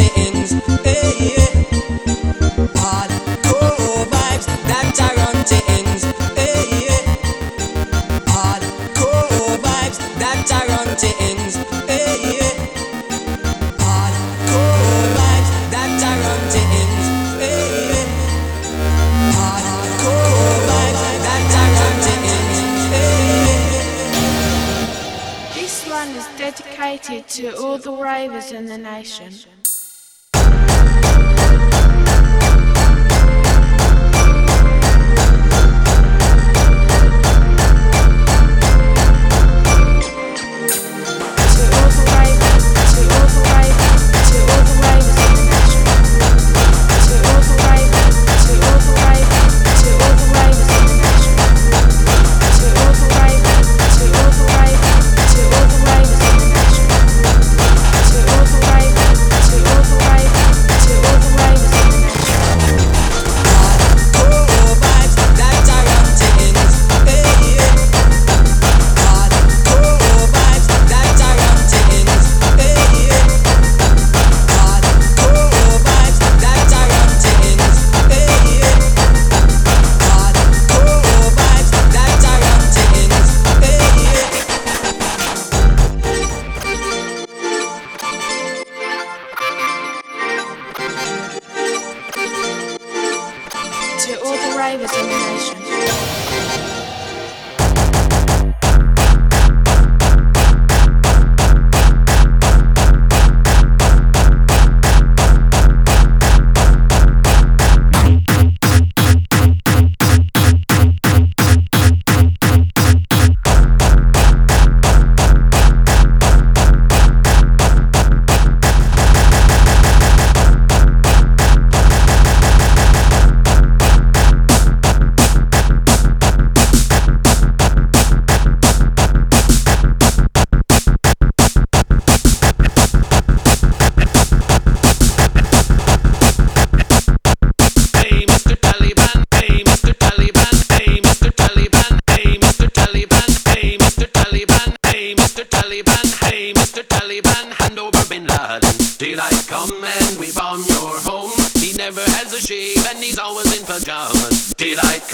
mountains.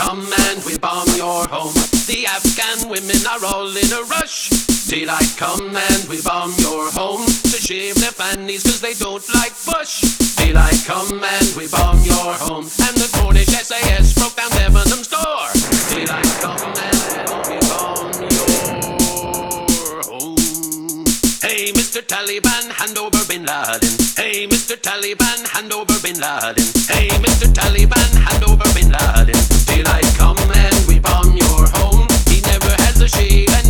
come and we bomb your home. The Afghan women are all in a rush. Daylight come and we bomb your home. To shave their fannies cause they don't like Bush. Daylight come and we bomb your home. And the Cornish SAS broke down Debenham's door. Daylight come and we bomb your home. Hey, Mr. Taliban, hand over Bin Laden. Hey, Mr. Taliban, hand over Bin Laden. Hey, Mr. Taliban, hand over Bin Laden till I come and whip on your home. He never has a shade.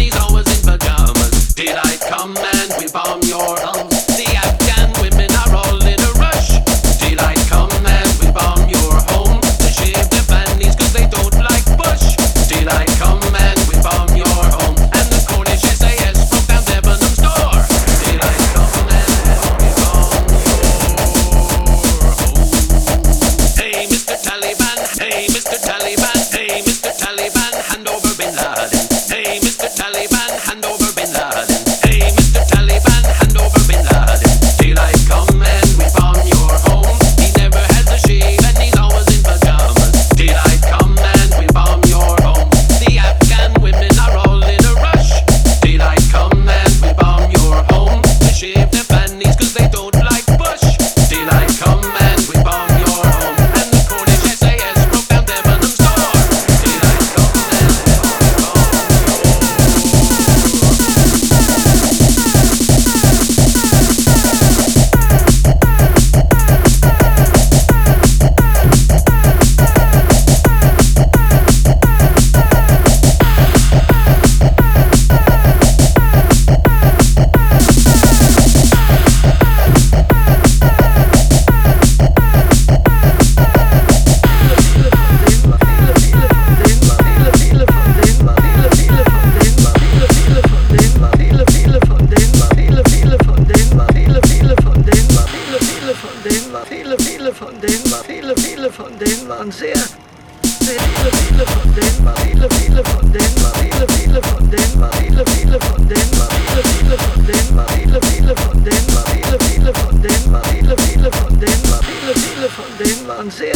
sehr,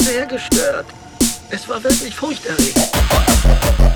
sehr gestört. Es war wirklich furchterregend.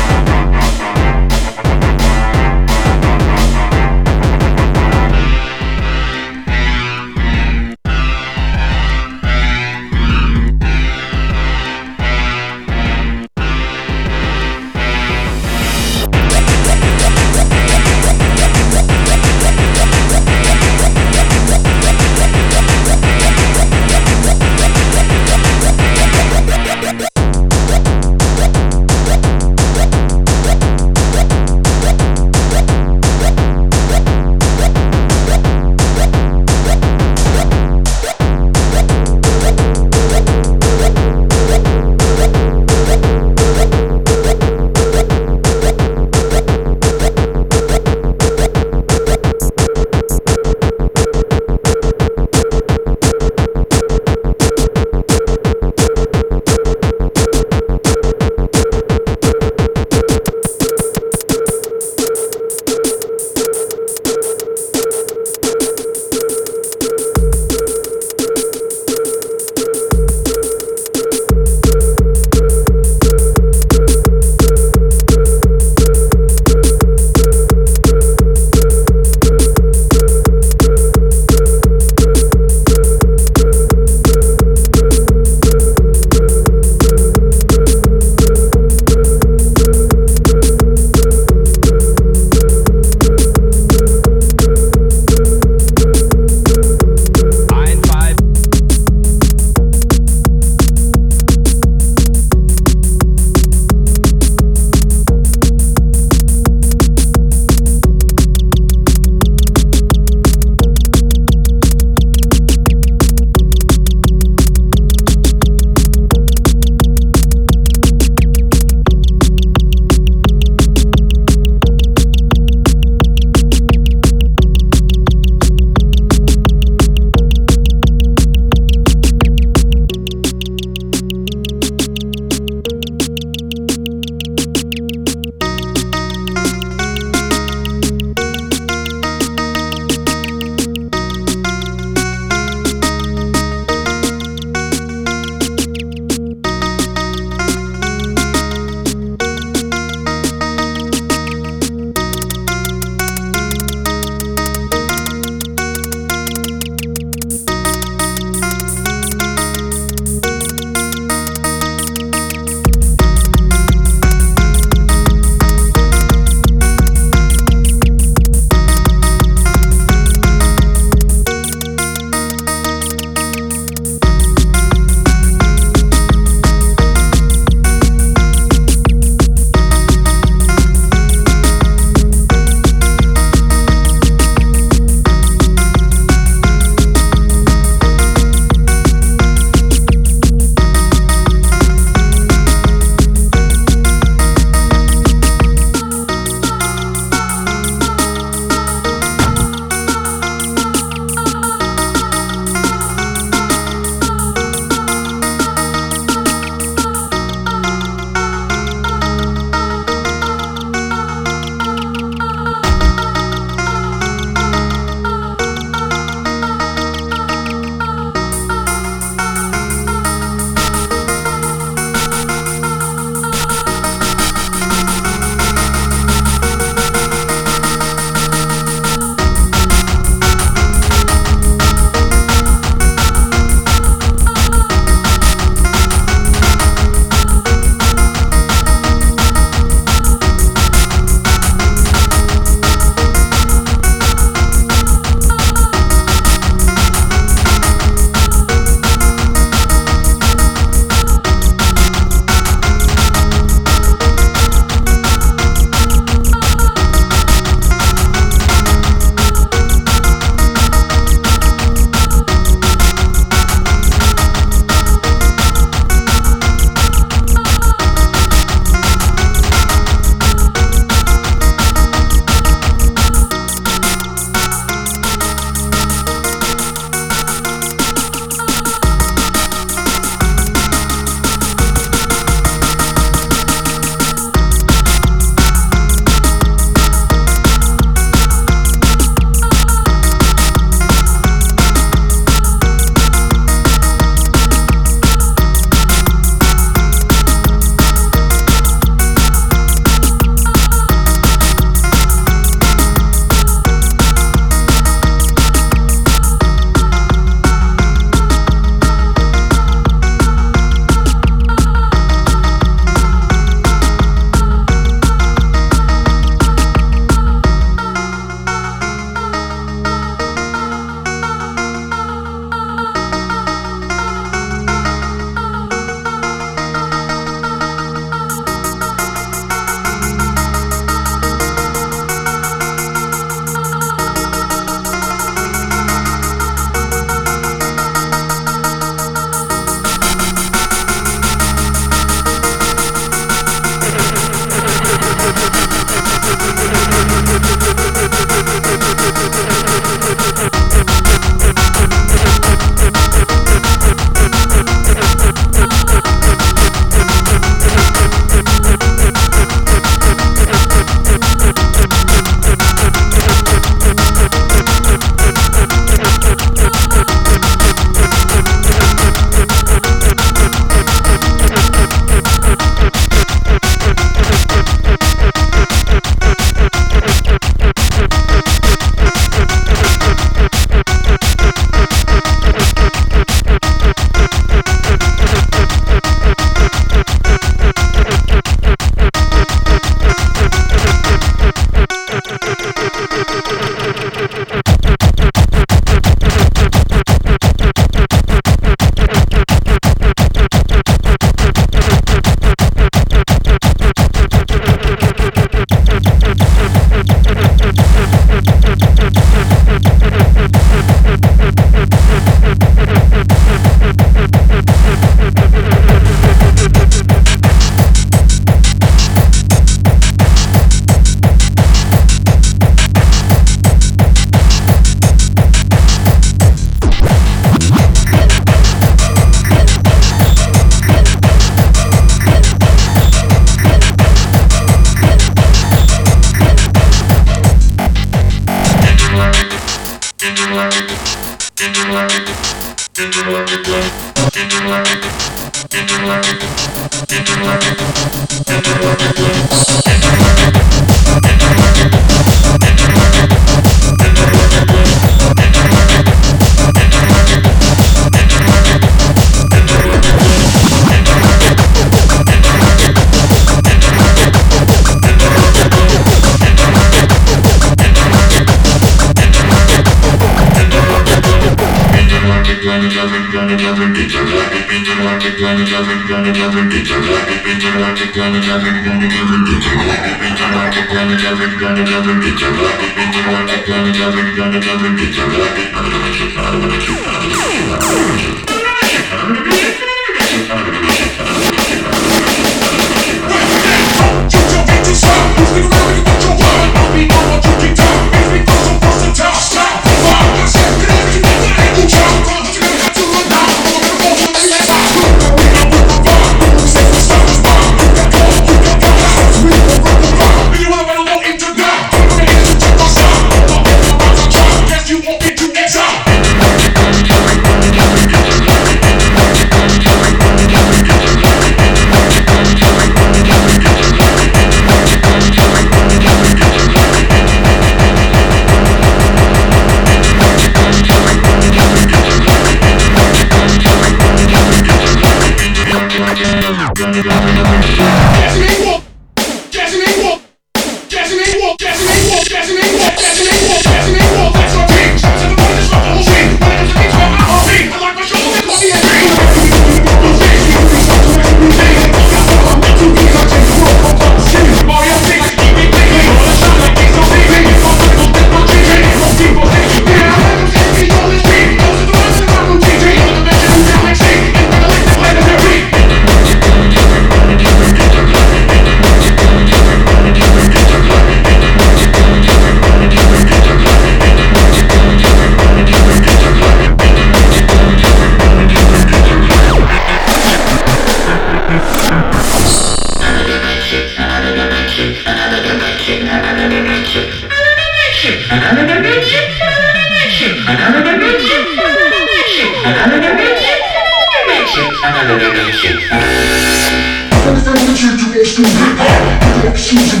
She's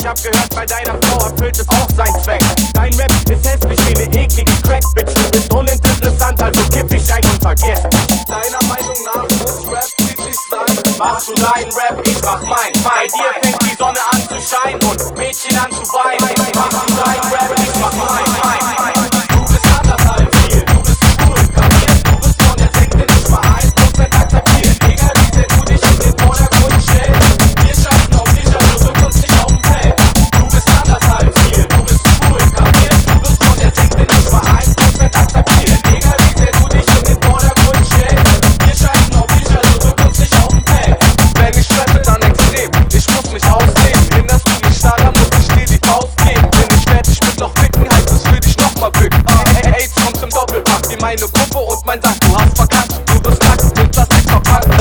Ich hab gehört, bei deiner Frau erfüllt es auch sein Zweck. Dein Rap ist hässlich wie eine eklige Crack-Bitch. Du bist uninteressant, also kipp dich ein und vergiss. Deiner Meinung nach muss Rap friedlich sein. Machst du dein Rap, ich mach mein. Bei dir fängt die Sonne an zu scheinen und Mädchen an zu weinen. Machst du dein Rap, ich mach mein. mein. meine Puppe und mein Sack, du hast verkackt, du bist nackt, und das einfach packen.